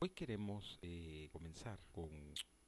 Hoy queremos eh, comenzar con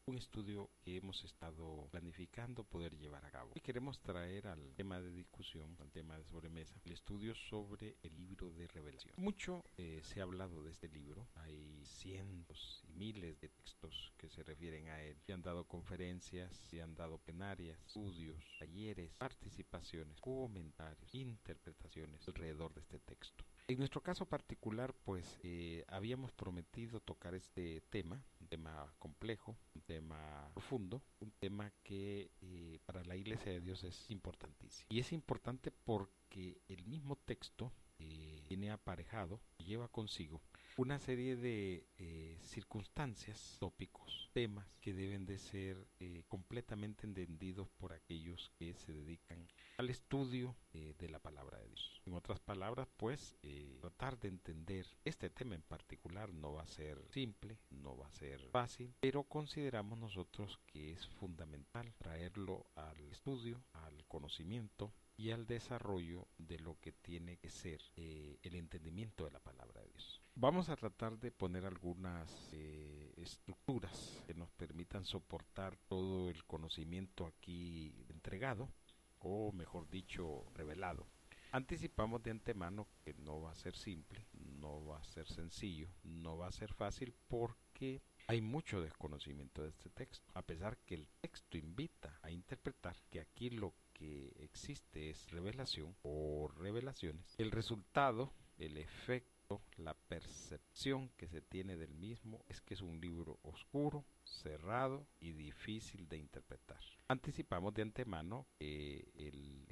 un estudio que hemos estado planificando poder llevar a cabo. Y queremos traer al tema de discusión, al tema de sobremesa, el estudio sobre el libro de revelación. Mucho eh, se ha hablado de este libro, hay cientos y miles de textos que se refieren a él. Se han dado conferencias, se han dado plenarias, estudios, talleres, participaciones, comentarios, interpretaciones alrededor de este texto. En nuestro caso particular, pues eh, habíamos prometido tocar este tema, un tema complejo, un tema profundo, un tema que eh, para la Iglesia de Dios es importantísimo. Y es importante porque el mismo texto eh, tiene aparejado, lleva consigo una serie de eh, circunstancias, tópicos, temas que deben de ser eh, completamente entendidos por aquellos que se dedican al estudio eh, de la palabra de Dios. En otras palabras, pues, tratar de entender este tema en particular no va a ser simple, no va a ser fácil, pero consideramos nosotros que es fundamental traerlo al estudio, al conocimiento y al desarrollo de lo que tiene que ser el entendimiento de la palabra de Dios. Vamos a tratar de poner algunas eh, estructuras que nos permitan soportar todo el conocimiento aquí entregado, o mejor dicho, revelado. Anticipamos de antemano que no va a ser simple, no va a ser sencillo, no va a ser fácil porque hay mucho desconocimiento de este texto, a pesar que el texto invita a interpretar que aquí lo que existe es revelación o revelaciones. El resultado, el efecto, la percepción que se tiene del mismo es que es un libro oscuro, cerrado y difícil de interpretar. Anticipamos de antemano que el,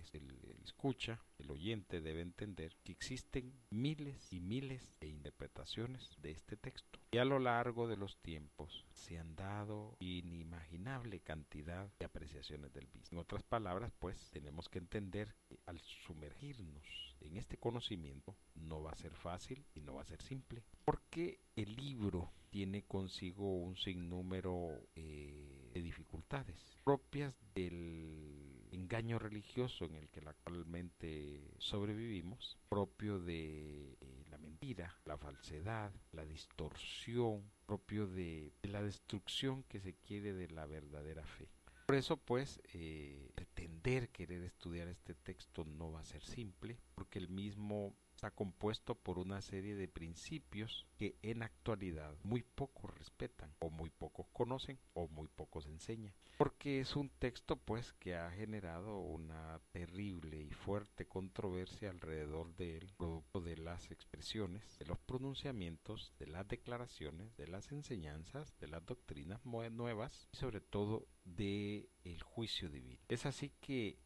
escucha, el oyente debe entender que existen miles y miles de interpretaciones de este texto y a lo largo de los tiempos se han dado inimaginable cantidad de apreciaciones del mismo. En otras palabras, pues tenemos que entender que al sumergirnos en este conocimiento no va a ser fácil y no a ser simple porque el libro tiene consigo un sinnúmero eh, de dificultades propias del engaño religioso en el que actualmente sobrevivimos, propio de eh, la mentira, la falsedad, la distorsión, propio de, la destrucción que se quiere de la verdadera fe. Por eso, pues, eh, pretender querer estudiar este texto no va a ser simple, porque el mismo está compuesto por una serie de principios que en actualidad muy pocos respetan o muy pocos conocen o muy pocos enseñan. Porque es un texto pues que ha generado una terrible y fuerte controversia alrededor de él, producto de las expresiones, de los pronunciamientos, de las declaraciones, de las enseñanzas, de las doctrinas nuevas y sobre todo de el juicio divino. Es así que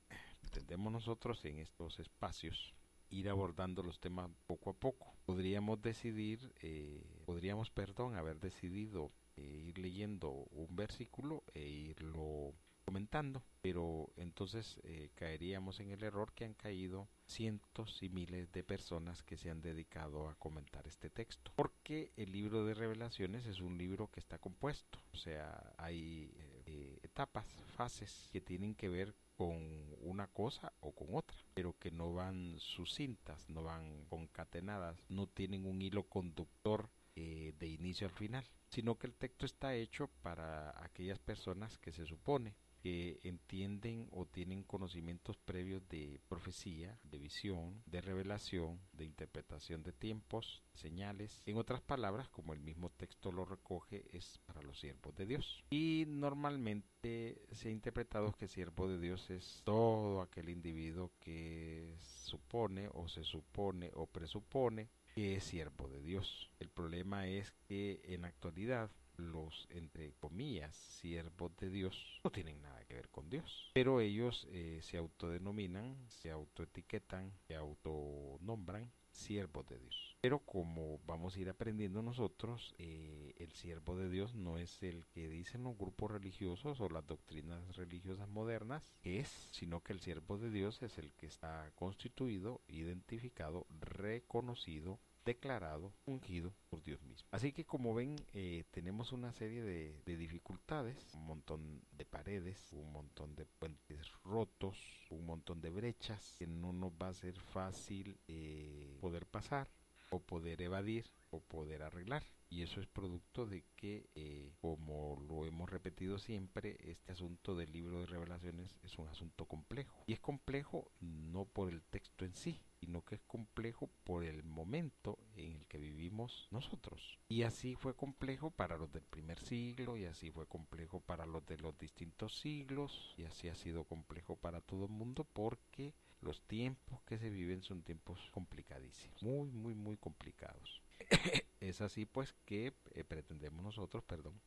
entendemos nosotros en estos espacios ir abordando los temas poco a poco. Podríamos decidir, eh, podríamos, perdón, haber decidido eh, ir leyendo un versículo e irlo comentando, pero entonces eh, caeríamos en el error que han caído cientos y miles de personas que se han dedicado a comentar este texto. Porque el libro de revelaciones es un libro que está compuesto, o sea, hay etapas, fases que tienen que ver con una cosa o con otra, pero que no van sucintas, no van concatenadas, no tienen un hilo conductor eh, de inicio al final, sino que el texto está hecho para aquellas personas que se supone que entienden o tienen conocimientos previos de profecía, de visión, de revelación, de interpretación de tiempos, señales. En otras palabras, como el mismo texto lo recoge, es para los siervos de Dios. Y normalmente se ha interpretado que siervo de Dios es todo aquel individuo que supone o se supone o presupone que es siervo de Dios. El problema es que en actualidad los, entre comillas, siervos de Dios no tienen nada que ver con Dios. Pero ellos eh, se autodenominan, se autoetiquetan, se autonombran siervos de Dios. Pero como vamos a ir aprendiendo nosotros, eh, el siervo de Dios no es el que dicen los grupos religiosos o las doctrinas religiosas modernas, es, sino que el siervo de Dios es el que está constituido, identificado, reconocido declarado, ungido por Dios mismo. Así que como ven, eh, tenemos una serie de, dificultades, un montón de paredes, un montón de puentes rotos, un montón de brechas que no nos va a ser fácil eh, poder pasar o poder evadir o poder arreglar. Y eso es producto de que, eh, como lo hemos repetido siempre, este asunto del libro de revelaciones es un asunto complejo. Y es complejo no por el texto en sí, sino que es complejo por el momento en el que vivimos nosotros. Y así fue complejo para los del primer siglo, y así fue complejo para los de los distintos siglos, y así ha sido complejo para todo el mundo porque los tiempos que se viven son tiempos complicadísimos, muy, muy, muy complicados. es así pues que eh, pretendemos nosotros, perdón,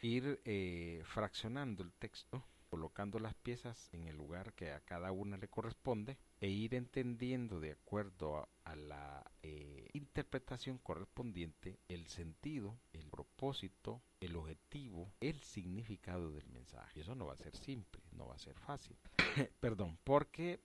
ir eh, fraccionando el texto, colocando las piezas en el lugar que a cada una le corresponde e ir entendiendo de acuerdo a, la eh, interpretación correspondiente el sentido, el propósito, el objetivo, el significado del mensaje. Eso no va a ser simple, no va a ser fácil. Perdón, porque,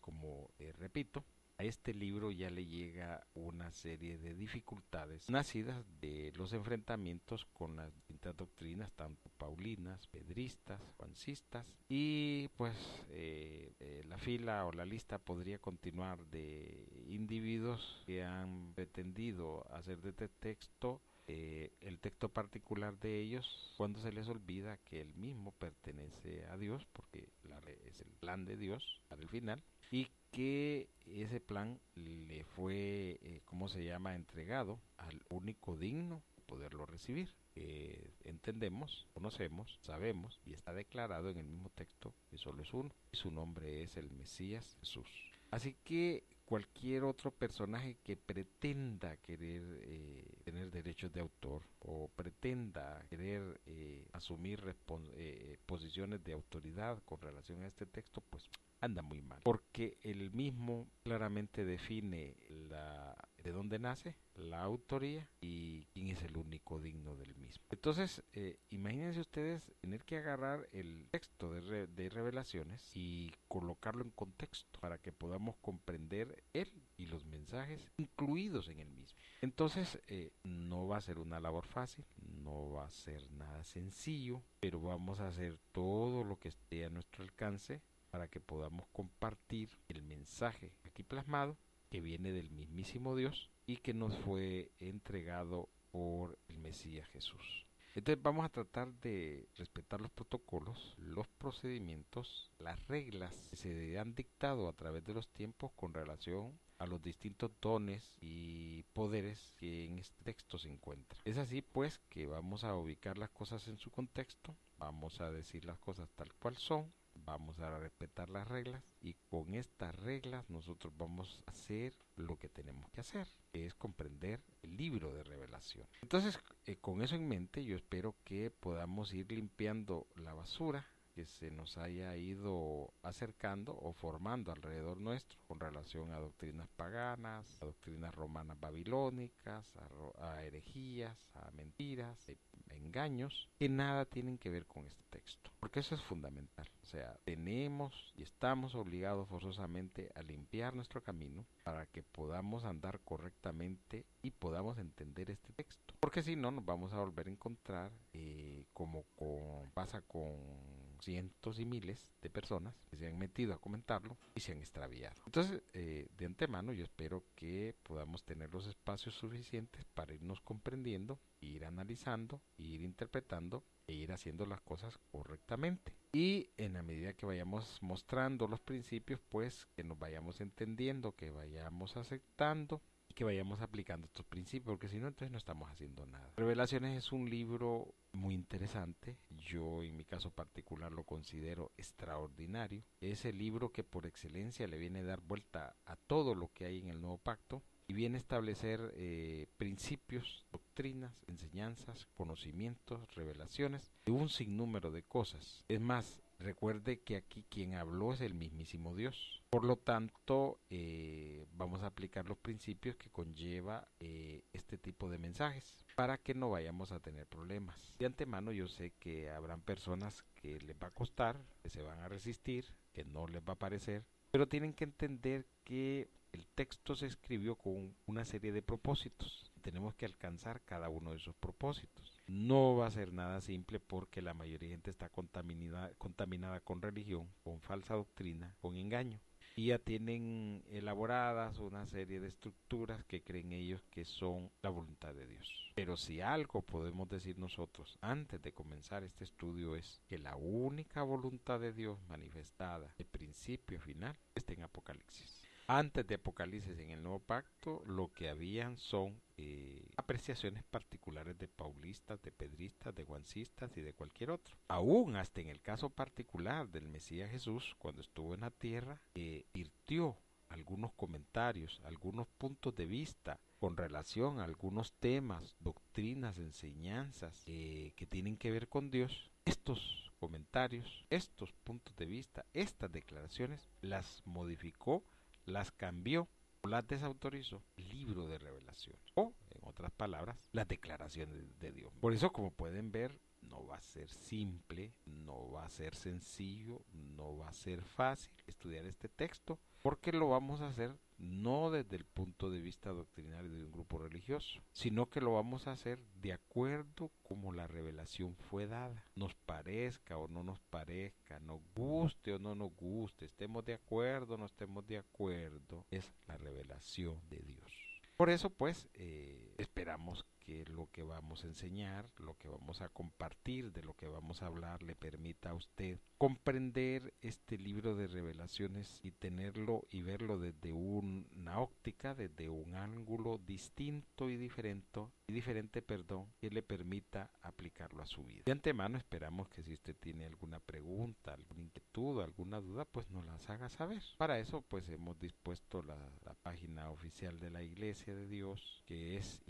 como repito, a este libro ya le llega una serie de dificultades nacidas de los enfrentamientos con las distintas doctrinas, tanto paulinas, pedristas, juancistas, y pues eh, eh, la fila o la lista podría continuar de individuos que han pretendido hacer de este texto eh, el texto particular de ellos cuando se les olvida que el mismo pertenece a Dios, porque la, es el plan de Dios para el final, y que ese plan le fue, eh, ¿cómo se llama?, entregado al único digno de poderlo recibir. entendemos, conocemos, sabemos y está declarado en el mismo texto que solo es uno y su nombre es el Mesías Jesús. Así que cualquier otro personaje que pretenda querer eh, tener derechos de autor o pretenda querer eh, asumir eh, posiciones de autoridad con relación a este texto, pues anda muy mal. Porque el mismo claramente define la, de dónde nace, la autoría y quién es el único digno del mismo. Entonces, eh, imagínense ustedes tener que agarrar el texto de, de, revelaciones y colocarlo en contexto para que podamos comprender él y los mensajes incluidos en el mismo. Entonces, eh, no va a ser una labor fácil, no va a ser nada sencillo, pero vamos a hacer todo lo que esté a nuestro alcance para que podamos compartir el mensaje aquí plasmado que viene del mismísimo Dios y que nos fue entregado por el Mesías Jesús. Entonces vamos a tratar de respetar los protocolos, los procedimientos, las reglas que se han dictado a través de los tiempos con relación a los distintos dones y poderes que en este texto se encuentran. Es así pues que vamos a ubicar las cosas en su contexto, vamos a decir las cosas tal cual son vamos a respetar las reglas y con estas reglas nosotros vamos a hacer lo que tenemos que hacer, que es comprender el libro de revelación. Entonces, eh, con eso en mente, yo espero que podamos ir limpiando la basura que se nos haya ido acercando o formando alrededor nuestro con relación a doctrinas paganas, a doctrinas romanas babilónicas, a, herejías, a mentiras, a engaños, que nada tienen que ver con este texto. Porque eso es fundamental. O sea, tenemos y estamos obligados forzosamente a limpiar nuestro camino para que podamos andar correctamente y podamos entender este texto. Porque si no, nos vamos a volver a encontrar eh, como pasa con cientos y miles de personas que se han metido a comentarlo y se han extraviado. Entonces, eh, de antemano, yo espero que podamos tener los espacios suficientes para irnos comprendiendo, ir analizando, ir interpretando e ir haciendo las cosas correctamente. Y en la medida que vayamos mostrando los principios, pues que nos vayamos entendiendo, que vayamos aceptando que vayamos aplicando estos principios, porque si no, entonces no estamos haciendo nada. Revelaciones es un libro muy interesante, yo en mi caso particular lo considero extraordinario. Es el libro que por excelencia le viene a dar vuelta a todo lo que hay en el nuevo pacto y viene a establecer eh, principios, doctrinas, enseñanzas, conocimientos, revelaciones de un sinnúmero de cosas. Es más, Recuerde que aquí quien habló es el mismísimo Dios. Por lo tanto, eh, vamos a aplicar los principios que conlleva eh, este tipo de mensajes para que no vayamos a tener problemas. De antemano yo sé que habrán personas que les va a costar, que se van a resistir, que no les va a parecer, pero tienen que entender que el texto se escribió con una serie de propósitos. Tenemos que alcanzar cada uno de esos propósitos. No va a ser nada simple porque la mayoría de gente está contaminada, contaminada con religión, con falsa doctrina, con engaño. Ya tienen elaboradas una serie de estructuras que creen ellos que son la voluntad de Dios. Pero si algo podemos decir nosotros antes de comenzar este estudio es que la única voluntad de Dios manifestada de principio a final está en Apocalipsis. Antes de Apocalipsis en el Nuevo Pacto, lo que habían son eh, apreciaciones particulares de paulistas, de pedristas, de guancistas y de cualquier otro. Aún hasta en el caso particular del Mesías Jesús, cuando estuvo en la tierra, eh, algunos comentarios, algunos puntos de vista con relación a algunos temas, doctrinas, enseñanzas eh, que tienen que ver con Dios. Estos comentarios, estos puntos de vista, estas declaraciones las modificó las cambió o las desautorizó libro de revelación o en otras palabras las declaraciones de Dios. Por eso como pueden ver no va a ser simple no va a ser sencillo no va a ser fácil estudiar este texto porque lo vamos a hacer no desde el punto de vista doctrinario de un grupo religioso, sino que lo vamos a hacer de acuerdo como la revelación fue dada, nos parezca o no nos parezca, nos guste o no nos guste, estemos de acuerdo o no estemos de acuerdo, es la revelación de Dios. Por eso pues eh, esperamos que lo que vamos a enseñar, lo que vamos a compartir, de lo que vamos a hablar, le permita a usted comprender este libro de revelaciones y tenerlo y verlo desde una óptica, desde un ángulo distinto y diferente, y diferente, perdón, que le permita aplicarlo a su vida. De antemano esperamos que si usted tiene alguna pregunta, alguna inquietud, alguna duda, pues nos las haga saber. Para eso pues hemos dispuesto la, página oficial de la Iglesia de Dios, que es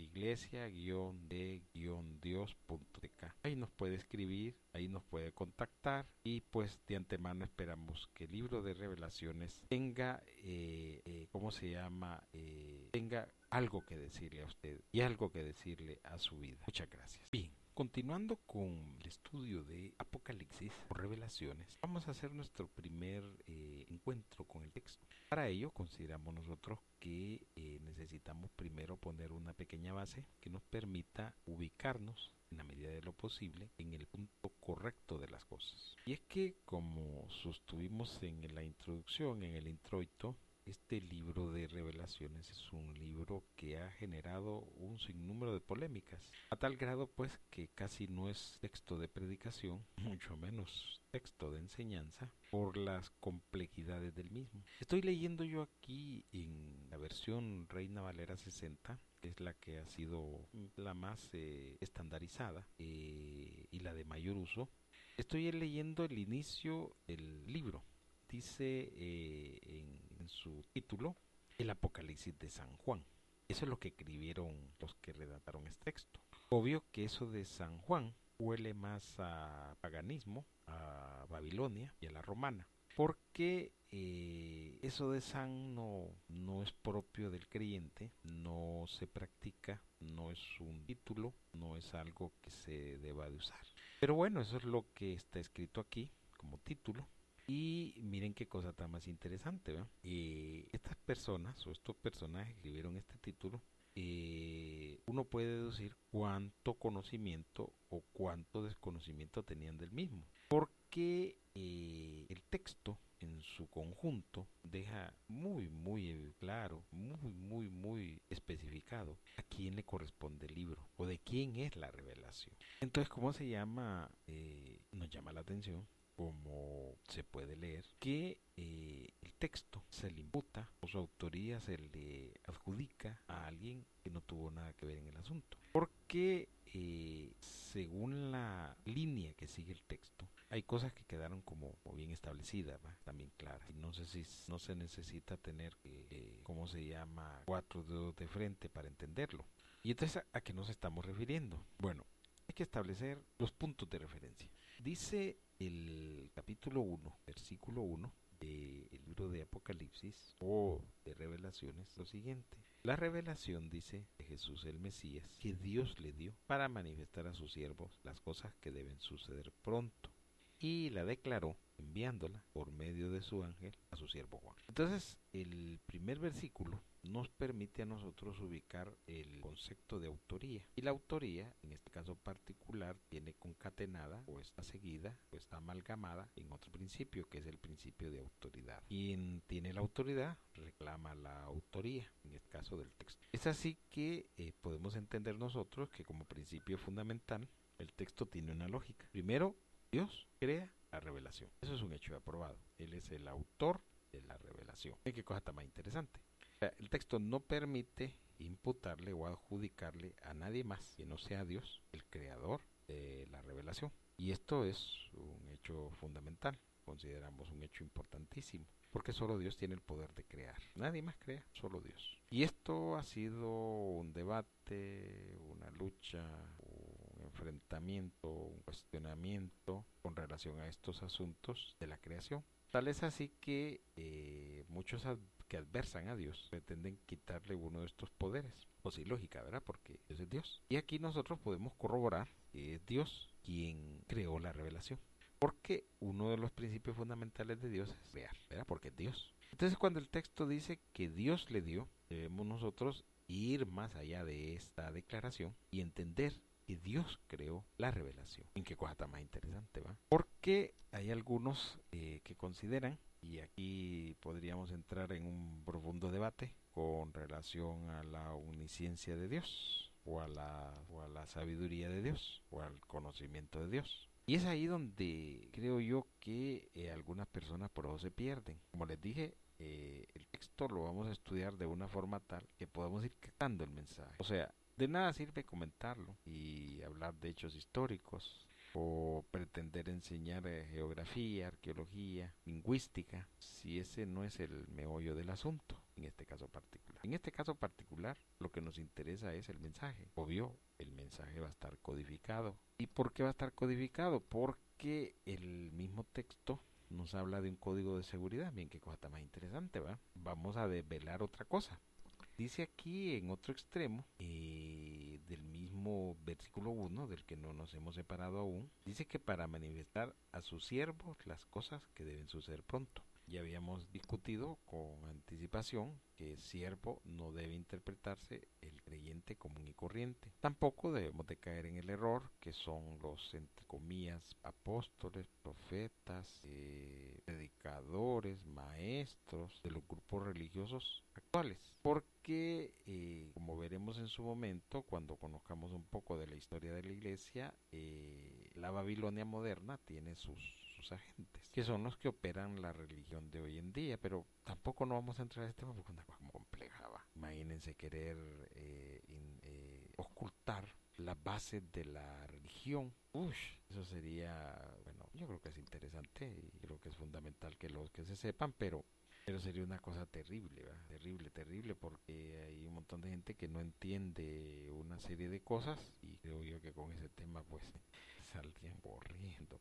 de dios.tk. Ahí nos puede escribir, ahí nos puede contactar y pues de antemano esperamos que el libro de revelaciones tenga, eh, eh, ¿cómo se llama? Eh, tenga algo que decirle a usted y algo que decirle a su vida. Muchas gracias. Bien. Continuando con el estudio de Apocalipsis o Revelaciones, vamos a hacer nuestro primer eh, encuentro con el texto. Para ello, consideramos nosotros que eh, necesitamos primero poner una pequeña base que nos permita ubicarnos en la medida de lo posible en el punto correcto de las cosas. Y es que, como sostuvimos en la introducción, en el introito, este libro de revelaciones es un libro que ha generado un sinnúmero de polémicas, a tal grado pues que casi no es texto de predicación, mucho menos texto de enseñanza, por las complejidades del mismo. Estoy leyendo yo aquí en la versión Reina Valera 60, que es la que ha sido la más eh, estandarizada eh, y la de mayor uso. Estoy leyendo el inicio del libro dice eh, en, su título el Apocalipsis de San Juan. Eso es lo que escribieron los que redactaron este texto. Obvio que eso de San Juan huele más a paganismo, a Babilonia y a la romana, porque eh, eso de San no, no es propio del creyente, no se practica, no es un título, no es algo que se deba de usar. Pero bueno, eso es lo que está escrito aquí como título y miren qué cosa tan más interesante. Eh, estas personas o estos personajes que escribieron este título, eh, uno puede deducir cuánto conocimiento o cuánto desconocimiento tenían del mismo. Porque eh, el texto en su conjunto deja muy, muy claro, muy, muy, muy especificado a quién le corresponde el libro o de quién es la revelación. Entonces, ¿cómo se llama? nos llama la atención como se puede leer, que eh, el texto se le imputa o su autoría se le adjudica a alguien que no tuvo nada que ver en el asunto. Porque eh, según la línea que sigue el texto, hay cosas que quedaron como, bien establecidas, también claras. No sé si no se necesita tener, eh, ¿cómo se llama?, cuatro dedos de frente para entenderlo. Y entonces, ¿a qué nos estamos refiriendo? Bueno, hay que establecer los puntos de referencia. Dice el capítulo 1, versículo 1 del libro de Apocalipsis o de revelaciones lo siguiente. La revelación dice de Jesús el Mesías que Dios le dio para manifestar a sus siervos las cosas que deben suceder pronto. y la declaró enviándola por medio de su ángel a su siervo Juan. Entonces, el primer versículo nos permite a nosotros ubicar el concepto de autoría. Y la autoría, caso particular, tiene concatenada o está seguida o está amalgamada en otro principio, que es el principio de autoridad. Quien tiene la autoridad reclama la autoría, en este caso del texto. Es así que eh, podemos entender nosotros que como principio fundamental, el texto tiene una lógica. Primero, Dios crea la revelación. Eso es un hecho aprobado. Él es el autor de la revelación. ¿Qué cosa está más interesante? El texto no permite imputarle o adjudicarle a nadie más que no sea Dios, el creador de la revelación. Y esto es un hecho fundamental, consideramos un hecho importantísimo, porque solo Dios tiene el poder de crear. Nadie más crea, solo Dios. Y esto ha sido un debate, una lucha, un enfrentamiento, un cuestionamiento con relación a estos asuntos de la creación. Tal es así que eh, muchos que adversan a Dios pretenden quitarle uno de estos poderes. O sí, lógica, ¿verdad? Porque es Dios. Y aquí nosotros podemos corroborar que es Dios quien creó la revelación. Porque uno de los principios fundamentales de Dios es real, ¿verdad? Porque es Dios. Entonces cuando el texto dice que Dios le dio, debemos nosotros ir más allá de esta declaración y entender que Dios creó la revelación. ¿En qué cosa está más interesante, va? Porque hay algunos eh, que consideran y aquí podríamos entrar en un profundo debate con relación a la omnisciencia de Dios o a la, o a la sabiduría de Dios o al conocimiento de Dios. Y es ahí donde creo yo que eh, algunas personas por eso se pierden. Como les dije, eh, el texto lo vamos a estudiar de una forma tal que podamos ir captando el mensaje. O sea, de nada sirve comentarlo y hablar de hechos históricos o enseñar eh, geografía, arqueología, lingüística, si ese no es el meollo del asunto, en este caso particular. En este caso particular, lo que nos interesa es el mensaje. Obvio, el mensaje va a estar codificado. ¿Y por qué va a estar codificado? Porque el mismo texto nos habla de un código de seguridad. Bien, qué cosa está más interesante, ¿va? Vamos a desvelar otra cosa. Dice aquí en otro extremo, eh, mismo versículo 1, del que no nos hemos separado aún, dice que para manifestar a sus siervos las cosas que deben suceder pronto. Ya habíamos discutido con anticipación que siervo no debe interpretarse el creyente común y corriente. Tampoco debemos de caer en el error que son los, entre comillas, apóstoles, profetas, eh, predicadores, maestros de los grupos religiosos actuales. Porque, eh, como veremos en su momento, cuando conozcamos un poco de la historia de la iglesia, eh, la Babilonia moderna tiene sus agentes, que son los que operan la religión de hoy en día, pero tampoco no vamos a entrar a este tema porque es una cosa como compleja. Imagínense querer eh, eh, ocultar las bases de la religión. Uy, eso sería, bueno, yo creo que es interesante y creo que es fundamental que los que se sepan, pero pero sería una cosa terrible, terrible, terrible, porque hay un montón de gente que no entiende una serie de cosas y creo yo que con ese tema pues saldrían corriendo.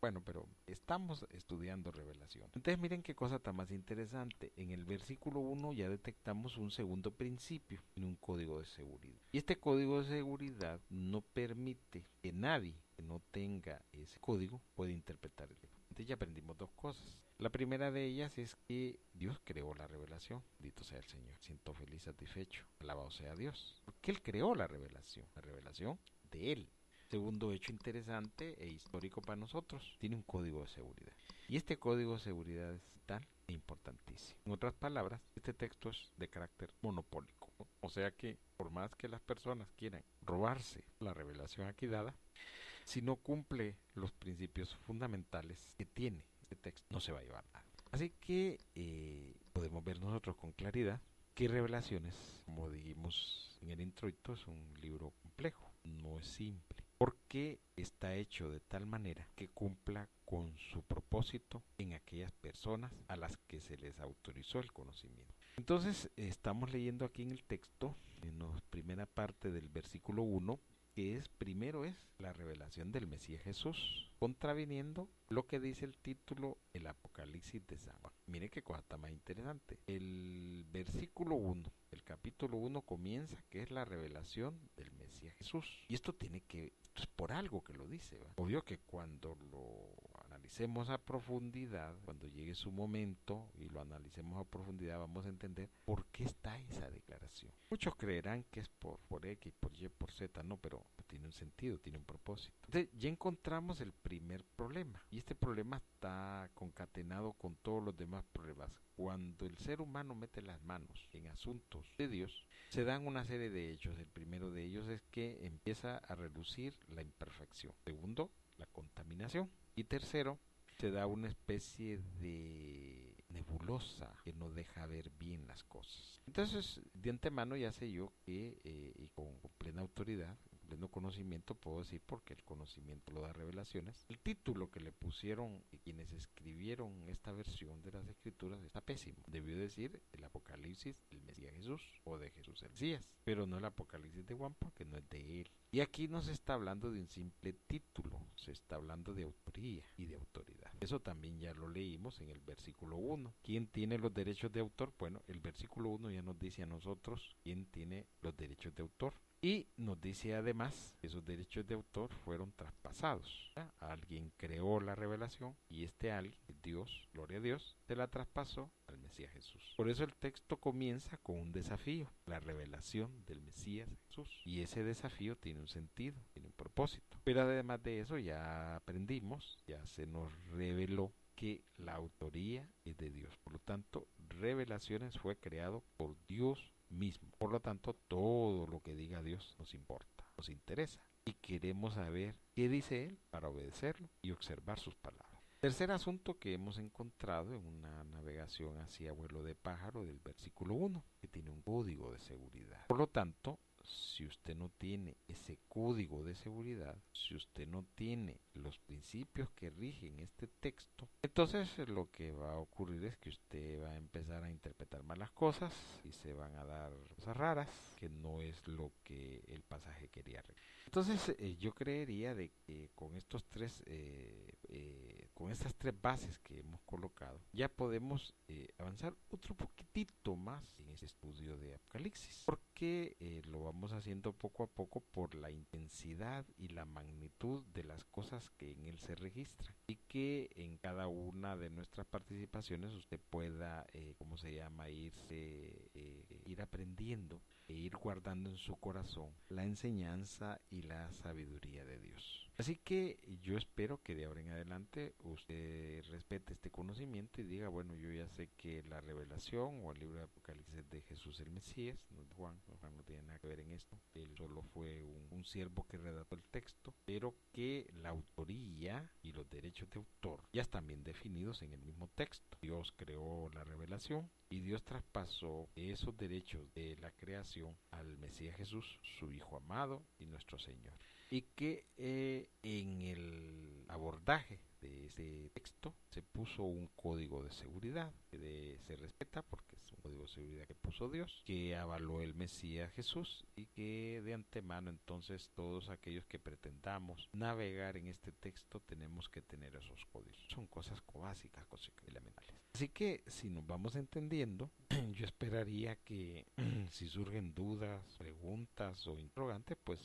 Bueno, pero estamos estudiando revelación. Entonces miren qué cosa tan más interesante. En el versículo 1 ya detectamos un segundo principio en un código de seguridad. Y este código de seguridad no permite que nadie que no tenga ese código pueda interpretar el ya aprendimos dos cosas. La primera de ellas es que Dios creó la revelación. Dito sea el Señor. Siento feliz, satisfecho. Alabado sea Dios. Porque Él creó la revelación. La revelación de Él. Segundo hecho interesante e histórico para nosotros, tiene un código de seguridad. Y este código de seguridad es tan importantísimo. En otras palabras, este texto es de carácter monopólico. O sea que por más que las personas quieran robarse la revelación aquí dada, si no cumple los principios fundamentales que tiene este texto, no se va a llevar nada. Así que eh, podemos ver nosotros con claridad que Revelaciones, como dijimos en el introito, es un libro complejo, no es simple porque está hecho de tal manera que cumpla con su propósito en aquellas personas a las que se les autorizó el conocimiento. Entonces, estamos leyendo aquí en el texto, en la primera parte del versículo 1, que es primero es la revelación del Mesías Jesús, contraviniendo lo que dice el título El Apocalipsis de San Juan. Mire qué cosa más interesante. El versículo 1, el capítulo 1 comienza que es la revelación del Mesías Jesús. Y esto tiene que, es por algo que lo dice. Obvio que cuando lo analicemos a profundidad, cuando llegue su momento y lo analicemos a profundidad, vamos a entender por qué está esa declaración. Muchos creerán que es por, por X, por Y, por Z, no, pero tiene un sentido, tiene un propósito. Entonces, ya encontramos el primer problema, y este problema está concatenado con todos los demás problemas. Cuando el ser humano mete las manos en asuntos de Dios, se dan una serie de hechos. El primero de ellos es que empieza a reducir la imperfección. Segundo, la contaminación. Y tercero, se da una especie de nebulosa que no deja ver bien las cosas. Entonces, de antemano ya sé yo que, eh, y con, plena autoridad, pleno conocimiento, puedo decir porque el conocimiento lo da revelaciones. El título que le pusieron quienes escribieron esta versión de las escrituras está pésimo. Debió decir el Apocalipsis del Mesías Jesús o de Jesús el Mesías, pero no el Apocalipsis de Juan porque no es de él. Y aquí no se está hablando de un simple título, se está hablando de autoría y de autoridad. Eso también ya lo leímos en el versículo 1. ¿Quién tiene los derechos de autor? Bueno, el versículo 1 ya nos dice a nosotros quién tiene los derechos de autor. Y nos dice además que esos derechos de autor fueron traspasados. Alguien creó la revelación y este alguien, Dios, gloria a Dios, se la traspasó al Mesías Jesús. Por eso el texto comienza con un desafío, la revelación del Mesías Jesús. Y ese desafío tiene un sentido, tiene un propósito. Pero además de eso ya aprendimos, ya se nos reveló que la autoría es de Dios. Por lo tanto, revelaciones fue creado por Dios mismo. Por lo tanto, todo lo que diga Dios nos importa, nos interesa. Y queremos saber qué dice Él para obedecerlo y observar sus palabras. Tercer asunto que hemos encontrado en una navegación hacia vuelo de pájaro del versículo 1, que tiene un código de seguridad. Por lo tanto, si usted no tiene ese código de seguridad, si usted no tiene los principios que rigen este texto, entonces lo que va a ocurrir es que usted va a empezar a interpretar mal las cosas y se van a dar cosas raras que no es lo que el pasaje quería. Entonces eh, yo creería de que con estos tres eh, eh, con estas tres bases que hemos colocado ya podemos avanzar otro poquitito más en este estudio de Apocalipsis porque lo vamos haciendo poco a poco por la intensidad y la magnitud de las cosas que en él se registran y que en cada una de nuestras participaciones usted pueda, eh, ¿cómo se llama?, irse, eh, ir aprendiendo e ir guardando en su corazón la enseñanza y la sabiduría de Dios. Así que yo espero que de ahora en adelante usted respete este conocimiento y diga, bueno, yo ya sé que la revelación o el libro de Apocalipsis de Jesús el Mesías, no Juan, Juan no tiene nada que ver en esto, él solo fue un, un siervo que redactó el texto, pero que la autoría y los derechos de autor ya están bien definidos en el mismo texto. Dios creó la revelación y Dios traspasó esos derechos de la creación al Mesías Jesús, su Hijo amado y nuestro Señor y que eh, en el abordaje de ese texto se puso un código de seguridad que se respeta porque es un código de seguridad que puso Dios, que avaló el Mesías Jesús y que de antemano entonces todos aquellos que pretendamos navegar en este texto tenemos que tener esos códigos. Son cosas básicas, cosas elementales. Así que si nos vamos entendiendo, yo esperaría que si surgen dudas, preguntas o interrogantes, pues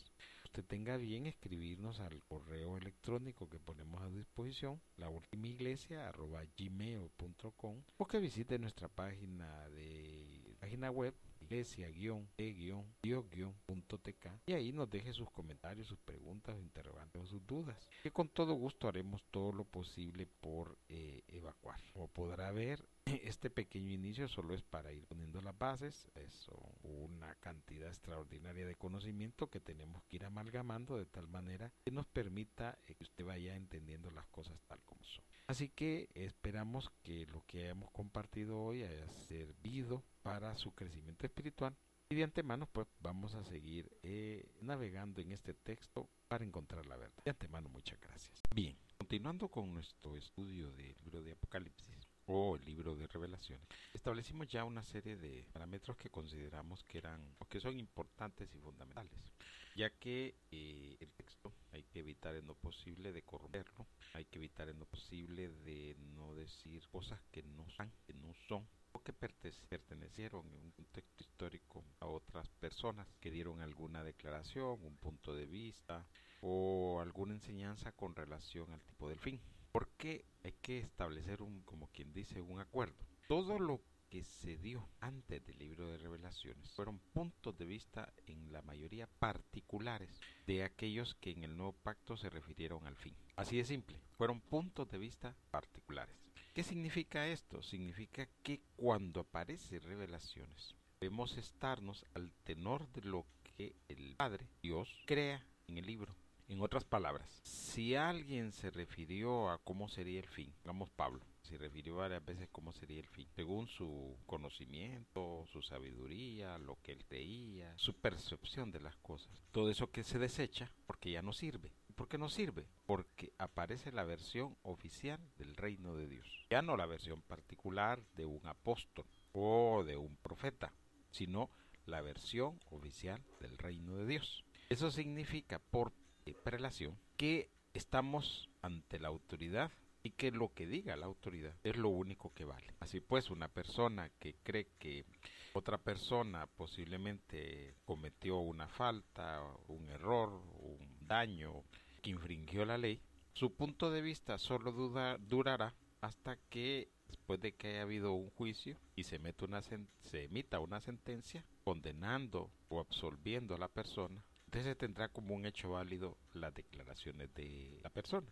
tenga bien escribirnos al correo electrónico que ponemos a disposición, la última iglesia gmail.com o que visite nuestra página de página web iglesia-e-dio-tk y ahí nos deje sus comentarios, sus preguntas, interrogantes o sus dudas, que con todo gusto haremos todo lo posible por eh, evacuar. Como podrá ver, este pequeño inicio solo es para ir poniendo las bases, es una cantidad extraordinaria de conocimiento que tenemos que ir amalgamando de tal manera que nos permita eh, que usted vaya entendiendo las cosas tal como son. Así que esperamos que lo que hemos compartido hoy haya servido para su crecimiento espiritual y de antemano pues vamos a seguir eh, navegando en este texto para encontrar la verdad. De antemano muchas gracias. Bien, continuando con nuestro estudio del libro de Apocalipsis o el libro de revelaciones, establecimos ya una serie de parámetros que consideramos que eran o que son importantes y fundamentales, ya que eh, el texto hay que evitar en lo posible de corromperlo, hay que evitar en lo posible de no decir cosas que no son, que no son que pertenecieron en un contexto histórico a otras personas que dieron alguna declaración, un punto de vista o alguna enseñanza con relación al tipo del fin. Porque hay que establecer un, como quien dice, un acuerdo. Todo lo que se dio antes del libro de revelaciones fueron puntos de vista en la mayoría particulares de aquellos que en el nuevo pacto se refirieron al fin. Así de simple, fueron puntos de vista particulares. ¿Qué significa esto? Significa que cuando aparece revelaciones debemos estarnos al tenor de lo que el Padre, Dios, crea en el libro. En otras palabras, si alguien se refirió a cómo sería el fin, digamos Pablo, se refirió varias veces cómo sería el fin, según su conocimiento, su sabiduría, lo que él creía, su percepción de las cosas. Todo eso que se desecha porque ya no sirve. ¿Por qué no sirve? Porque aparece la versión oficial del reino de Dios. Ya no la versión particular de un apóstol o de un profeta, sino la versión oficial del reino de Dios. Eso significa por prelación que estamos ante la autoridad y que lo que diga la autoridad es lo único que vale. Así pues, una persona que cree que otra persona posiblemente cometió una falta, un error, un daño, que infringió la ley, su punto de vista solo durará hasta que después de que haya habido un juicio y se, una se emita una sentencia condenando o absolviendo a la persona, entonces tendrá como un hecho válido las declaraciones de la persona.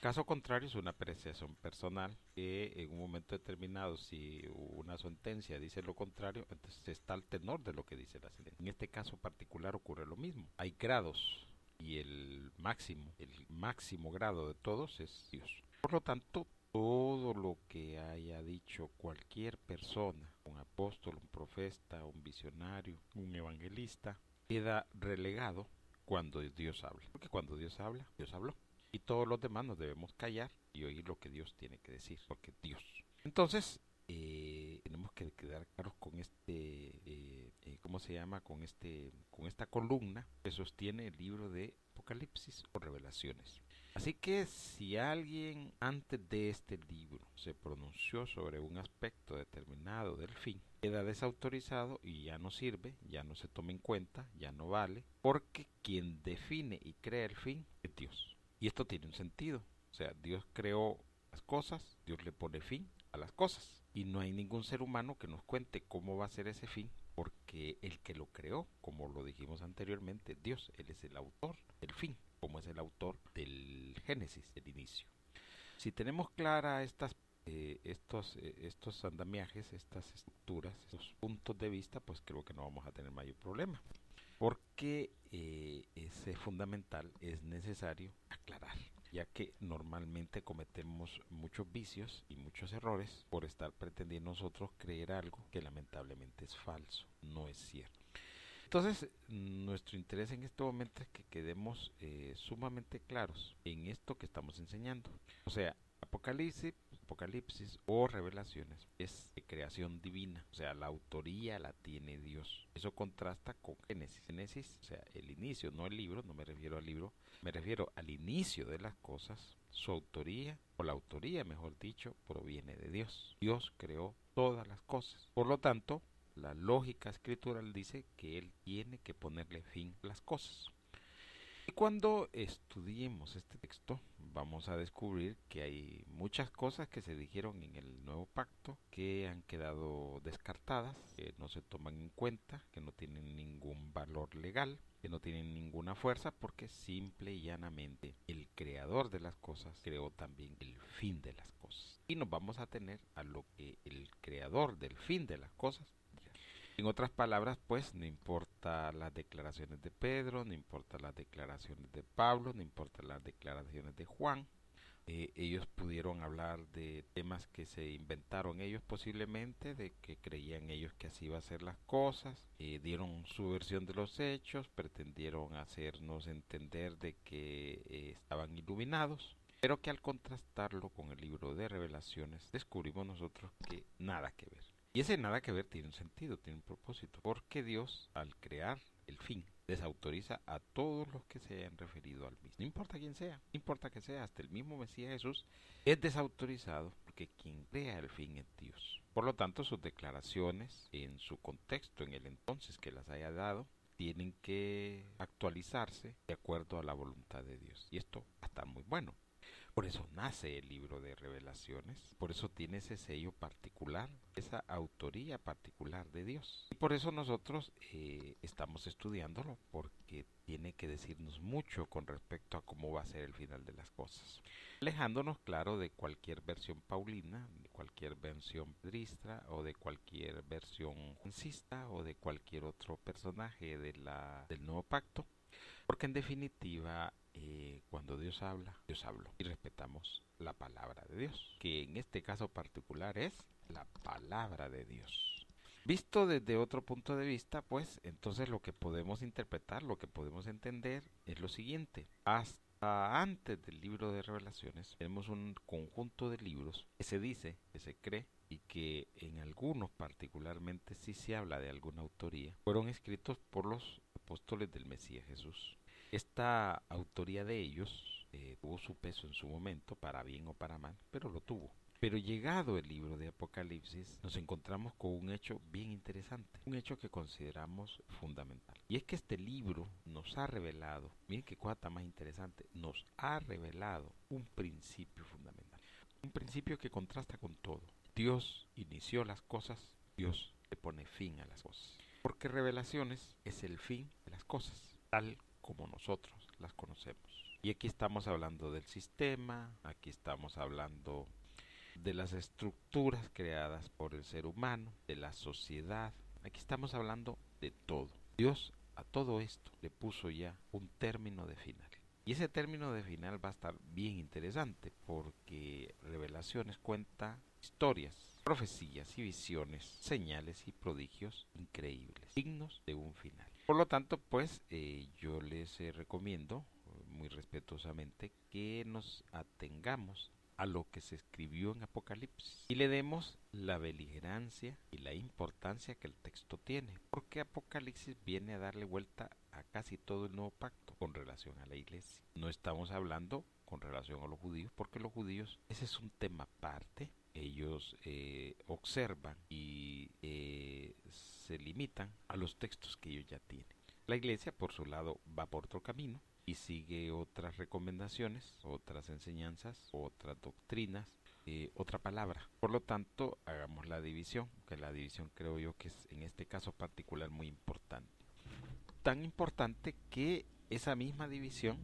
Caso contrario es una apreciación personal que en un momento determinado si una sentencia dice lo contrario, entonces está al tenor de lo que dice la sentencia. En este caso particular ocurre lo mismo. Hay grados y el máximo, el máximo grado de todos es Dios. Por lo tanto, todo lo que haya dicho cualquier persona, un apóstol, un profeta, un visionario, un evangelista, queda relegado cuando Dios habla. Porque cuando Dios habla, Dios habló. Y todos los demás nos debemos callar y oír lo que Dios tiene que decir, porque Dios. Entonces, eh, tenemos que quedar claros con este, eh, eh, ¿cómo se llama? Con este, con esta columna que sostiene el libro de Apocalipsis o Revelaciones. Así que si alguien antes de este libro se pronunció sobre un aspecto determinado del fin, queda desautorizado y ya no sirve, ya no se toma en cuenta, ya no vale, porque quien define y crea el fin es Dios. Y esto tiene un sentido. O sea, Dios creó las cosas, Dios le pone fin a las cosas. Y no hay ningún ser humano que nos cuente cómo va a ser ese fin, porque el que lo creó, como lo dijimos anteriormente, Dios, Él es el autor del fin como es el autor del Génesis, el inicio. Si tenemos clara estas eh, estos, eh, estos andamiajes, estas estructuras, estos puntos de vista, pues creo que no vamos a tener mayor problema. Porque eh, es fundamental, es necesario aclarar, ya que normalmente cometemos muchos vicios y muchos errores por estar pretendiendo nosotros creer algo que lamentablemente es falso, no es cierto. Entonces, nuestro interés en este momento es que quedemos eh, sumamente claros en esto que estamos enseñando. O sea, Apocalipsis, Apocalipsis o revelaciones es de creación divina, o sea, la autoría la tiene Dios. Eso contrasta con Génesis. Génesis, o sea, el inicio, no el libro, no me refiero al libro, me refiero al inicio de las cosas. Su autoría, o la autoría, mejor dicho, proviene de Dios. Dios creó todas las cosas. Por lo tanto, la lógica escritural dice que él tiene que ponerle fin a las cosas. Y cuando estudiemos este texto, vamos a descubrir que hay muchas cosas que se dijeron en el nuevo pacto que han quedado descartadas, que no se toman en cuenta, que no tienen ningún valor legal, que no tienen ninguna fuerza, porque simple y llanamente el creador de las cosas creó también el fin de las cosas. Y nos vamos a tener a lo que el creador del fin de las cosas en otras palabras, pues no importa las declaraciones de Pedro, no importa las declaraciones de Pablo, no importa las declaraciones de Juan. Eh, ellos pudieron hablar de temas que se inventaron ellos posiblemente, de que creían ellos que así iba a ser las cosas, eh, dieron su versión de los hechos, pretendieron hacernos entender de que eh, estaban iluminados, pero que al contrastarlo con el libro de revelaciones descubrimos nosotros que nada que ver. Y ese nada que ver tiene un sentido, tiene un propósito, porque Dios al crear el fin desautoriza a todos los que se hayan referido al mismo. No importa quién sea, no importa que sea, hasta el mismo Mesías Jesús es desautorizado porque quien crea el fin es Dios. Por lo tanto, sus declaraciones en su contexto, en el entonces que las haya dado, tienen que actualizarse de acuerdo a la voluntad de Dios. Y esto estar muy bueno. Por eso nace el libro de revelaciones, por eso tiene ese sello particular, esa autoría particular de Dios. Y por eso nosotros eh, estamos estudiándolo, porque tiene que decirnos mucho con respecto a cómo va a ser el final de las cosas. Alejándonos, claro, de cualquier versión paulina, de cualquier versión pedristra o de cualquier versión juncista o de cualquier otro personaje del nuevo pacto. Porque en definitiva eh, cuando Dios habla, Dios habló y respetamos la palabra de Dios, que en este caso particular es la palabra de Dios. Visto desde otro punto de vista, pues entonces lo que podemos interpretar, lo que podemos entender es lo siguiente. Hasta antes del libro de revelaciones tenemos un conjunto de libros que se dice, que se cree y que en algunos particularmente sí se habla de alguna autoría, fueron escritos por los apóstoles del Mesías Jesús. Esta autoría de ellos eh, tuvo su peso en su momento, para bien o para mal, pero lo tuvo. Pero llegado el libro de Apocalipsis, nos encontramos con un hecho bien interesante, un hecho que consideramos fundamental. Y es que este libro nos ha revelado, miren qué cosa más interesante, nos ha revelado un principio fundamental. Un principio que contrasta con todo. Dios inició las cosas, Dios le pone fin a las cosas. Porque revelaciones es el fin cosas, tal como nosotros las conocemos. Y aquí estamos hablando del sistema, aquí estamos hablando de las estructuras creadas por el ser humano, de la sociedad, aquí estamos hablando de todo. Dios a todo esto le puso ya un término de final. Y ese término de final va a estar bien interesante porque Revelaciones cuenta historias profecías y visiones, señales y prodigios increíbles, signos de un final. Por lo tanto, pues eh, yo les eh, recomiendo muy respetuosamente que nos atengamos a lo que se escribió en Apocalipsis y le demos la beligerancia y la importancia que el texto tiene, porque Apocalipsis viene a darle vuelta a casi todo el nuevo pacto con relación a la iglesia. No estamos hablando con relación a los judíos, porque los judíos, ese es un tema aparte, ellos eh, observan y eh, se limitan a los textos que ellos ya tienen. La iglesia, por su lado, va por otro camino y sigue otras recomendaciones, otras enseñanzas, otras doctrinas, eh, otra palabra. Por lo tanto, hagamos la división, que la división creo yo que es en este caso particular muy importante. Tan importante que esa misma división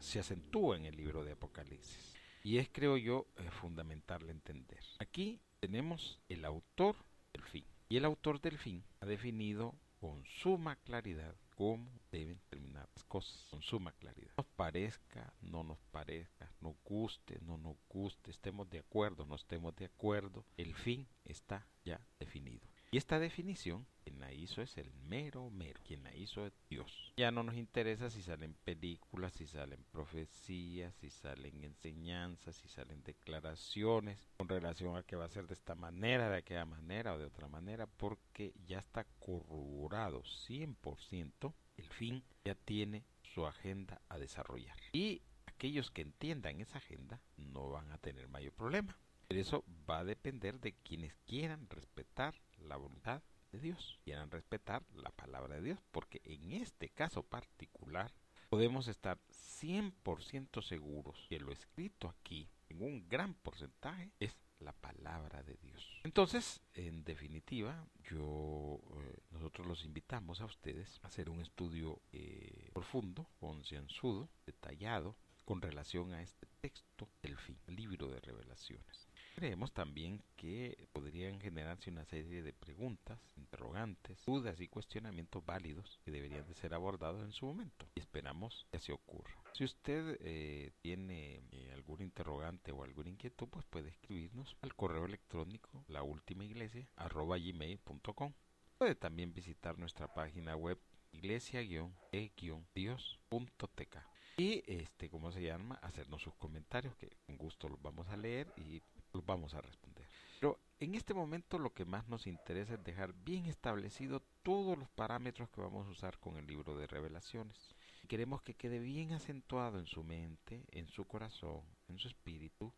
se acentúa en el libro de Apocalipsis. Y es, creo yo, eh, fundamental entender. Aquí tenemos el autor del fin. Y el autor del fin ha definido con suma claridad cómo deben terminar las cosas, con suma claridad. Nos parezca, no nos parezca, nos guste, no nos guste, estemos de acuerdo, no estemos de acuerdo, el fin está ya definido. Y esta definición, la hizo es el mero mero, quien la hizo es Dios. Ya no nos interesa si salen películas, si salen profecías, si salen enseñanzas, si salen declaraciones con relación a que va a ser de esta manera, de aquella manera o de otra manera, porque ya está corroborado 100%, el fin ya tiene su agenda a desarrollar. Y aquellos que entiendan esa agenda no van a tener mayor problema. Pero eso va a depender de quienes quieran respetar la voluntad de Dios, quieran respetar la palabra de Dios, porque en este caso particular podemos estar 100% seguros que lo escrito aquí, en un gran porcentaje, es la palabra de Dios. Entonces, en definitiva, yo eh, nosotros los invitamos a ustedes a hacer un estudio eh, profundo, concienzudo, detallado con relación a este texto del fin, libro de revelaciones. Creemos también que podrían generarse una serie de preguntas, interrogantes, dudas y cuestionamientos válidos que deberían de ser abordados en su momento. Y esperamos que así ocurra. Si usted eh, tiene eh, algún interrogante o alguna inquietud, pues puede escribirnos al correo electrónico la. Puede también visitar nuestra página web iglesia-e-dios.tk y este cómo se llama hacernos sus comentarios que con gusto los vamos a leer y vamos a responder. Pero en este momento lo que más nos interesa es dejar bien establecido todos los parámetros que vamos a usar con el libro de revelaciones. Queremos que quede bien acentuado en su mente, en su corazón, en su espíritu,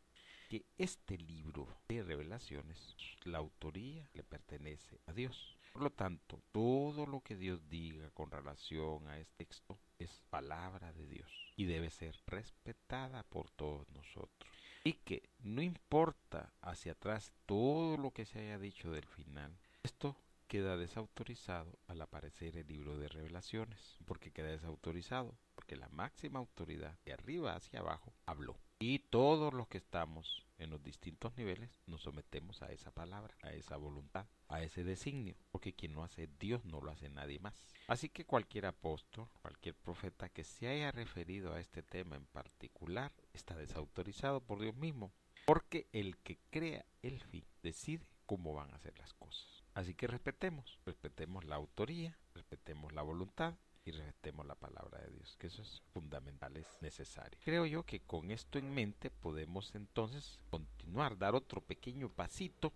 que este libro de revelaciones, la autoría le pertenece a Dios. Por lo tanto, todo lo que Dios diga con relación a este texto es palabra de Dios y debe ser respetada por todos nosotros. Y que no importa hacia atrás todo lo que se haya dicho del final, esto queda desautorizado al aparecer el libro de revelaciones. porque queda desautorizado? Porque la máxima autoridad de arriba hacia abajo habló. Y todos los que estamos en los distintos niveles nos sometemos a esa palabra, a esa voluntad, a ese designio, porque quien no hace Dios no lo hace nadie más. Así que cualquier apóstol, cualquier profeta que se haya referido a este tema en particular está desautorizado por Dios mismo, porque el que crea el fin decide cómo van a ser las cosas. Así que respetemos, respetemos la autoría, respetemos la voluntad y respetemos la palabra de Dios, que eso es fundamental, es necesario. Creo yo que con esto en mente podemos entonces continuar, dar otro pequeño pasito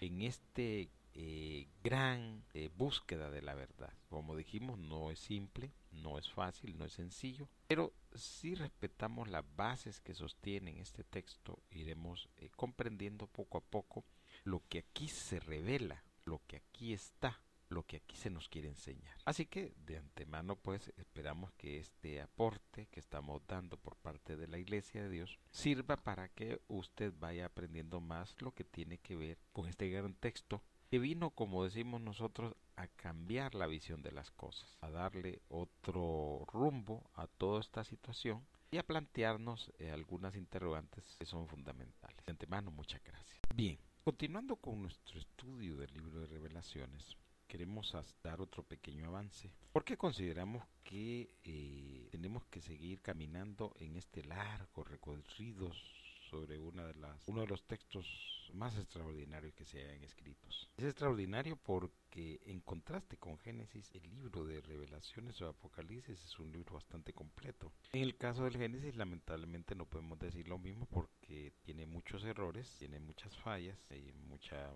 en este eh, gran eh, búsqueda de la verdad. Como dijimos, no es simple, no es fácil, no es sencillo, pero si respetamos las bases que sostienen este texto, iremos eh, comprendiendo poco a poco lo que aquí se revela, lo que aquí está lo que aquí se nos quiere enseñar. Así que de antemano pues esperamos que este aporte que estamos dando por parte de la Iglesia de Dios sirva para que usted vaya aprendiendo más lo que tiene que ver con este gran texto que vino, como decimos nosotros, a cambiar la visión de las cosas, a darle otro rumbo a toda esta situación y a plantearnos eh, algunas interrogantes que son fundamentales. De antemano, muchas gracias. Bien, continuando con nuestro estudio del libro de revelaciones, queremos dar otro pequeño avance, porque consideramos que eh, tenemos que seguir caminando en este largo recorrido sobre una de las, uno de los textos más extraordinarios que se hayan escritos. Es extraordinario porque en contraste con Génesis, el libro de revelaciones o Apocalipsis es un libro bastante completo. En el caso del Génesis, lamentablemente no podemos decir lo mismo porque tiene muchos errores, tiene muchas fallas, hay mucha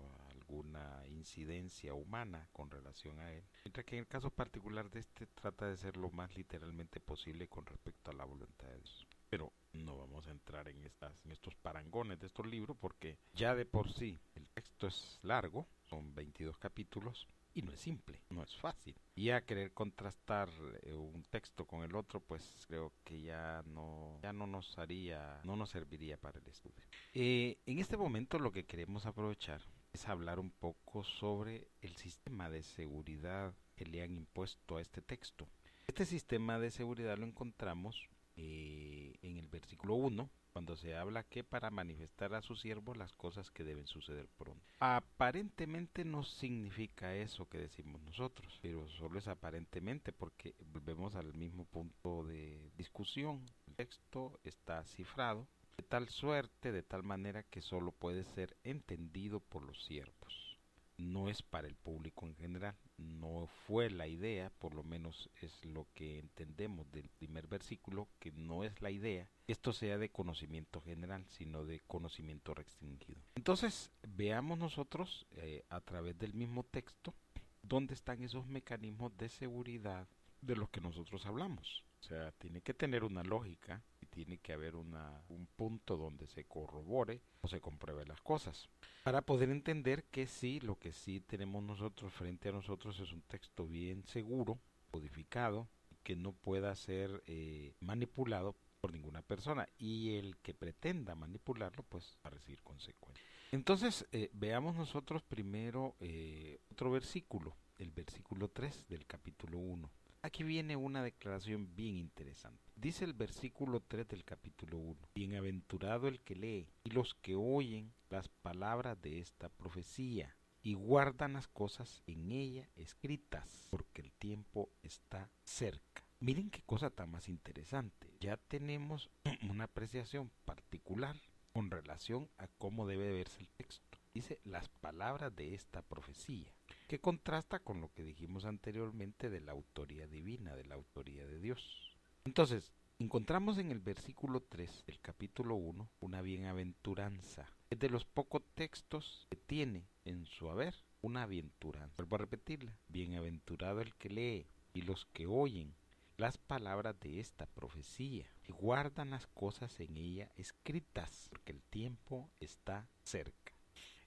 alguna incidencia humana con relación a él, mientras que en el caso particular de este trata de ser lo más literalmente posible con respecto a la voluntad de Dios. Pero no vamos a entrar en, estas, en estos parangones de estos libros porque ya de por sí el texto es largo, son 22 capítulos, y no es simple, no es fácil. Y a querer contrastar eh, un texto con el otro, pues creo que ya no, ya no nos haría, no nos serviría para el estudio. Eh, en este momento lo que queremos aprovechar es hablar un poco sobre el sistema de seguridad que le han impuesto a este texto. Este sistema de seguridad lo encontramos eh, en el versículo 1, cuando se habla que para manifestar a sus siervos las cosas que deben suceder pronto. Aparentemente no significa eso que decimos nosotros, pero solo es aparentemente porque volvemos al mismo punto de discusión. El texto está cifrado de tal suerte, de tal manera que solo puede ser entendido por los siervos. No es para el público en general, no fue la idea, por lo menos es lo que entendemos del primer versículo, que no es la idea esto sea de conocimiento general, sino de conocimiento restringido. Entonces, veamos nosotros eh, a través del mismo texto dónde están esos mecanismos de seguridad de los que nosotros hablamos. O sea, tiene que tener una lógica tiene que haber un punto donde se corrobore o se compruebe las cosas. Para poder entender que sí, lo que sí tenemos nosotros frente a nosotros es un texto bien seguro, codificado, que no pueda ser eh, manipulado por ninguna persona y el que pretenda manipularlo pues va a recibir consecuencias. Entonces eh, veamos nosotros primero eh, otro versículo, el versículo 3 del capítulo 1. Aquí viene una declaración bien interesante. Dice el versículo 3 del capítulo 1. Bienaventurado el que lee y los que oyen las palabras de esta profecía y guardan las cosas en ella escritas, porque el tiempo está cerca. Miren qué cosa tan más interesante. Ya tenemos una apreciación particular con relación a cómo debe verse el texto. Dice las palabras de esta profecía que contrasta con lo que dijimos anteriormente de la autoría divina, de la autoría de Dios. Entonces, encontramos en el versículo 3 del capítulo 1 una bienaventuranza. Es de los pocos textos que tiene en su haber una aventuranza. Vuelvo a repetirla. Bienaventurado el que lee y los que oyen las palabras de esta profecía y guardan las cosas en ella escritas, porque el tiempo está cerca.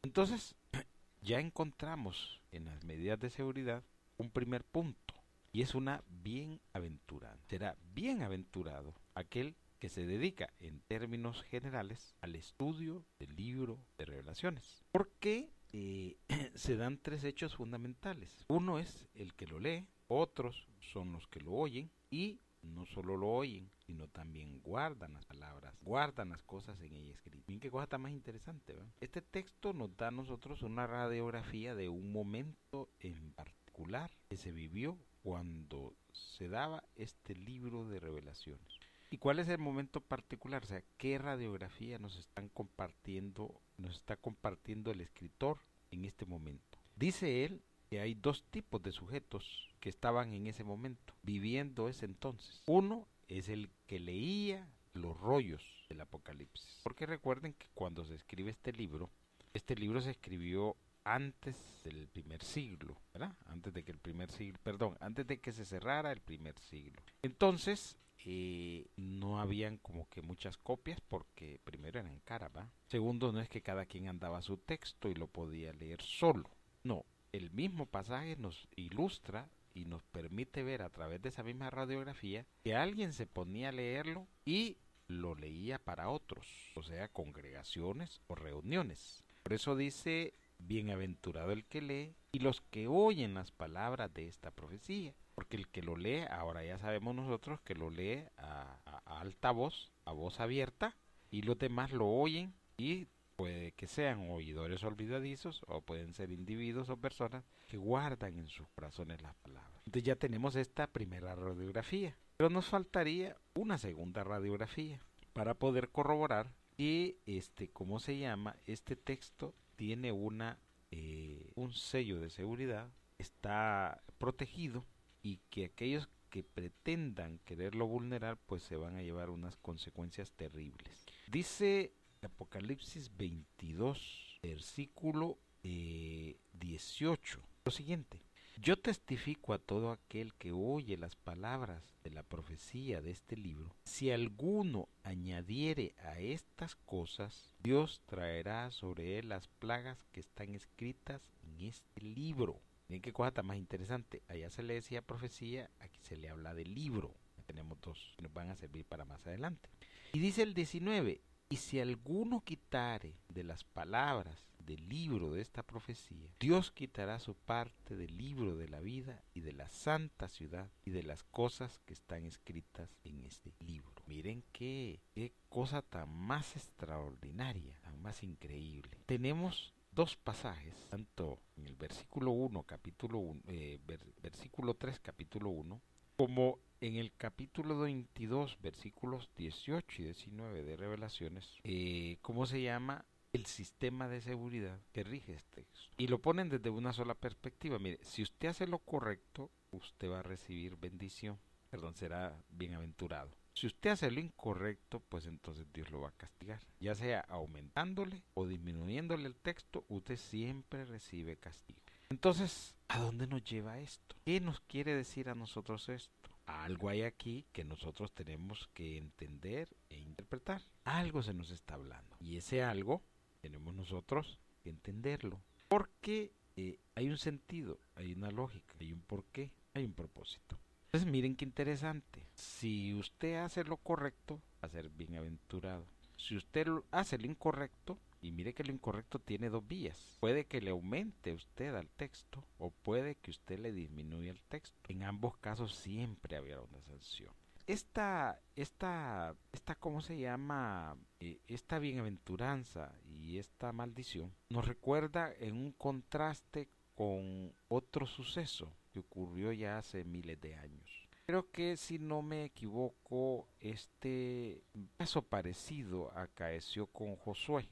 Entonces, ya encontramos en las medidas de seguridad un primer punto y es una bienaventurada. Será bienaventurado aquel que se dedica en términos generales al estudio del libro de revelaciones. Porque eh, se dan tres hechos fundamentales. Uno es el que lo lee, otros son los que lo oyen y no solo lo oyen, sino también guardan las palabras, guardan las cosas en ella escritas. Miren qué cosa está más interesante. Este texto nos da a nosotros una radiografía de un momento en particular que se vivió cuando se daba este libro de revelaciones. ¿Y cuál es el momento particular? O sea, ¿qué radiografía nos están compartiendo, nos está compartiendo el escritor en este momento? Dice él que hay dos tipos de sujetos que estaban en ese momento, viviendo ese entonces. Uno es el que leía los rollos del Apocalipsis. Porque recuerden que cuando se escribe este libro, este libro se escribió antes del primer siglo, ¿verdad? Antes de que el primer siglo, perdón, antes de que se cerrara el primer siglo. Entonces, eh, no habían como que muchas copias porque primero eran caras. Segundo, no es que cada quien andaba su texto y lo podía leer solo. No, el mismo pasaje nos ilustra y nos permite ver a través de esa misma radiografía que alguien se ponía a leerlo y lo leía para otros, o sea, congregaciones o reuniones. Por eso dice, bienaventurado el que lee y los que oyen las palabras de esta profecía. Porque el que lo lee, ahora ya sabemos nosotros que lo lee a, alta voz, a voz abierta, y los demás lo oyen y puede que sean oidores olvidadizos o pueden ser individuos o personas que guardan en sus corazones las palabras. Entonces ya tenemos esta primera radiografía, pero nos faltaría una segunda radiografía para poder corroborar que este, ¿cómo se llama? Este texto tiene una eh, un sello de seguridad, está protegido y que aquellos que pretendan quererlo vulnerar pues se van a llevar unas consecuencias terribles. Dice Apocalipsis 22, versículo 18. Eh, lo siguiente. Yo testifico a todo aquel que oye las palabras de la profecía de este libro. Si alguno añadiere a estas cosas, Dios traerá sobre él las plagas que están escritas en este libro. Miren qué cosa tan más interesante. Allá se le decía profecía, aquí se le habla del libro. Tenemos dos que nos van a servir para más adelante. Y dice el 19, y si alguno quitare de las palabras del libro de esta profecía, Dios quitará su parte del libro de la vida y de la santa ciudad y de las cosas que están escritas en este libro. Miren qué, cosa tan más extraordinaria, tan más increíble. Tenemos dos pasajes, tanto en el versículo 1, capítulo 1, eh, versículo 3, capítulo 1, como en el capítulo 22, versículos 18 y 19 de Revelaciones, eh, ¿cómo se llama? El sistema de seguridad que rige este texto. Y lo ponen desde una sola perspectiva. Mire, si usted hace lo correcto, usted va a recibir bendición. Perdón, será bienaventurado. Si usted hace lo incorrecto, pues entonces Dios lo va a castigar. Ya sea aumentándole o disminuyéndole el texto, usted siempre recibe castigo. Entonces, ¿a dónde nos lleva esto? ¿Qué nos quiere decir a nosotros esto? Algo hay aquí que nosotros tenemos que entender e interpretar. Algo se nos está hablando. Y ese algo tenemos nosotros que entenderlo. Porque eh, hay un sentido, hay una lógica, hay un porqué, hay un propósito. Entonces miren qué interesante. Si usted hace lo correcto, va a ser bienaventurado. Si usted hace lo incorrecto, y mire que lo incorrecto tiene dos vías. Puede que le aumente usted al texto o puede que usted le disminuya el texto. En ambos casos siempre habrá una sanción. Esta, esta, esta, ¿cómo se llama? Eh, esta bienaventuranza y esta maldición nos recuerda en un contraste con otro suceso que ocurrió ya hace miles de años. Creo que si no me equivoco, este caso parecido acaeció con Josué.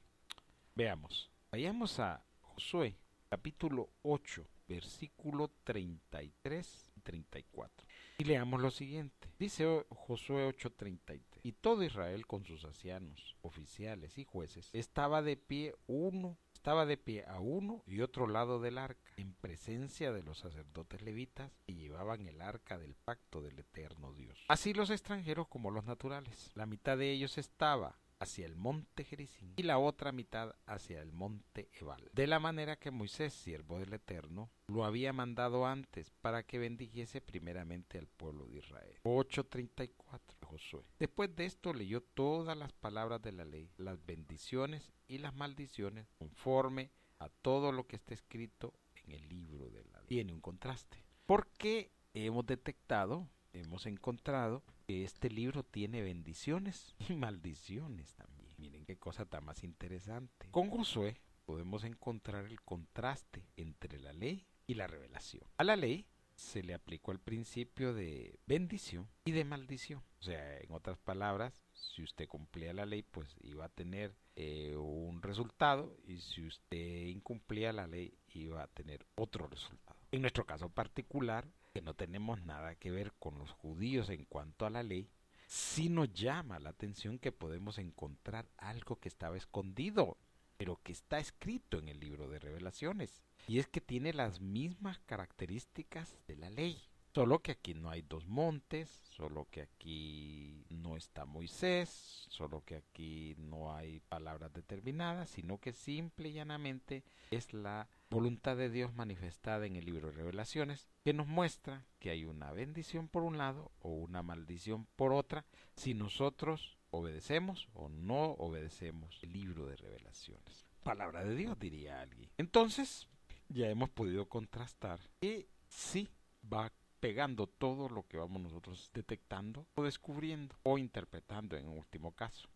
Veamos, vayamos a Josué capítulo 8, versículo 33 y 34. Y leamos lo siguiente. Dice Josué 8:33. Y todo Israel con sus ancianos, oficiales y jueces estaba de pie uno estaba de pie a uno y otro lado del arca, en presencia de los sacerdotes levitas que llevaban el arca del pacto del eterno Dios. Así los extranjeros como los naturales. La mitad de ellos estaba hacia el monte Gerizim y la otra mitad hacia el monte Ebal. De la manera que Moisés, siervo del Eterno, lo había mandado antes para que bendijese primeramente al pueblo de Israel. 834 Josué. Después de esto leyó todas las palabras de la ley, las bendiciones y las maldiciones, conforme a todo lo que está escrito en el libro de la ley. Tiene un contraste. Porque hemos detectado, hemos encontrado que este libro tiene bendiciones y maldiciones también. Miren qué cosa tan más interesante. Con Josué podemos encontrar el contraste entre la ley y la revelación. A la ley se le aplicó el principio de bendición y de maldición. O sea, en otras palabras, si usted cumplía la ley, pues iba a tener eh, un resultado y si usted incumplía la ley, iba a tener otro resultado. En nuestro caso particular, que no tenemos nada que ver con los judíos en cuanto a la ley, sí nos llama la atención que podemos encontrar algo que estaba escondido, pero que está escrito en el libro de revelaciones. Y es que tiene las mismas características de la ley. Solo que aquí no hay dos montes, solo que aquí no está Moisés, solo que aquí no hay palabras determinadas, sino que simple y llanamente es la voluntad de Dios manifestada en el libro de revelaciones que nos muestra que hay una bendición por un lado o una maldición por otra si nosotros obedecemos o no obedecemos el libro de revelaciones. Palabra de Dios, diría alguien. Entonces, ya hemos podido contrastar que sí va pegando todo lo que vamos nosotros detectando o descubriendo o interpretando en último caso.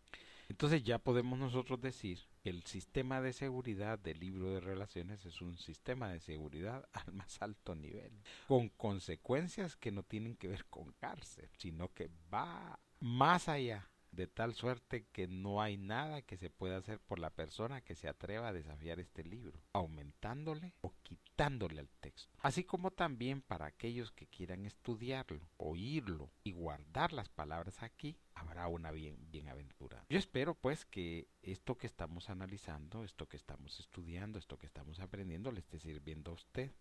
Entonces ya podemos nosotros decir que el sistema de seguridad del libro de relaciones es un sistema de seguridad al más alto nivel, con consecuencias que no tienen que ver con cárcel, sino que va más allá de tal suerte que no hay nada que se pueda hacer por la persona que se atreva a desafiar este libro, aumentándole o quitándole al texto, así como también para aquellos que quieran estudiarlo, oírlo y guardar las palabras aquí, habrá una bien, bienaventura. Yo espero pues que esto que estamos analizando, esto que estamos estudiando, esto que estamos aprendiendo le esté sirviendo a usted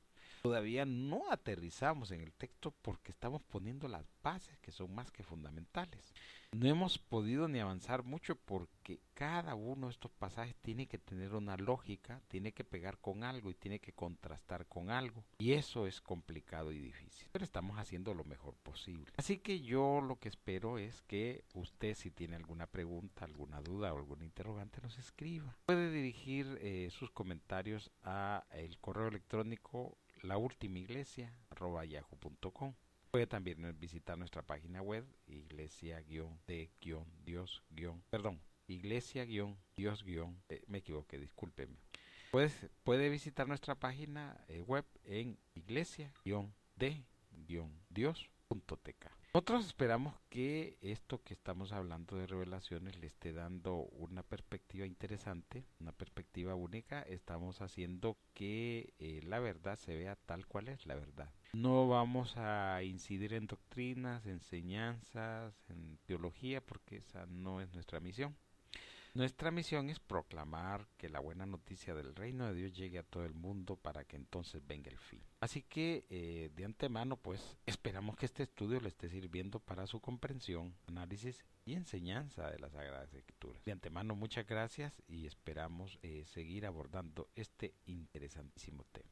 todavía no aterrizamos en el texto porque estamos poniendo las bases que son más que fundamentales. No hemos podido ni avanzar mucho porque cada uno de estos pasajes tiene que tener una lógica, tiene que pegar con algo y tiene que contrastar con algo. Y eso es complicado y difícil. Pero estamos haciendo lo mejor posible. Así que yo lo que espero es que usted si tiene alguna pregunta, alguna duda o algún interrogante nos escriba. Puede dirigir eh, sus comentarios a el correo electrónico la última iglesia yahoo.com. Puede también visitar nuestra página web iglesia-de-dios- perdón, iglesia-dios- eh, me equivoqué, discúlpeme. Puede, puede visitar nuestra página eh, web en iglesia-de-dios.tk. Nosotros esperamos que esto que estamos hablando de revelaciones le esté dando una perspectiva interesante, una perspectiva única. Estamos haciendo que eh, la verdad se vea tal cual es la verdad. No vamos a incidir en doctrinas, enseñanzas, en teología, porque esa no es nuestra misión. Nuestra misión es proclamar que la buena noticia del reino de Dios llegue a todo el mundo para que entonces venga el fin. Así que eh, de antemano pues esperamos que este estudio le esté sirviendo para su comprensión, análisis y enseñanza de las Sagradas Escrituras. De antemano muchas gracias y esperamos eh, seguir abordando este interesantísimo tema.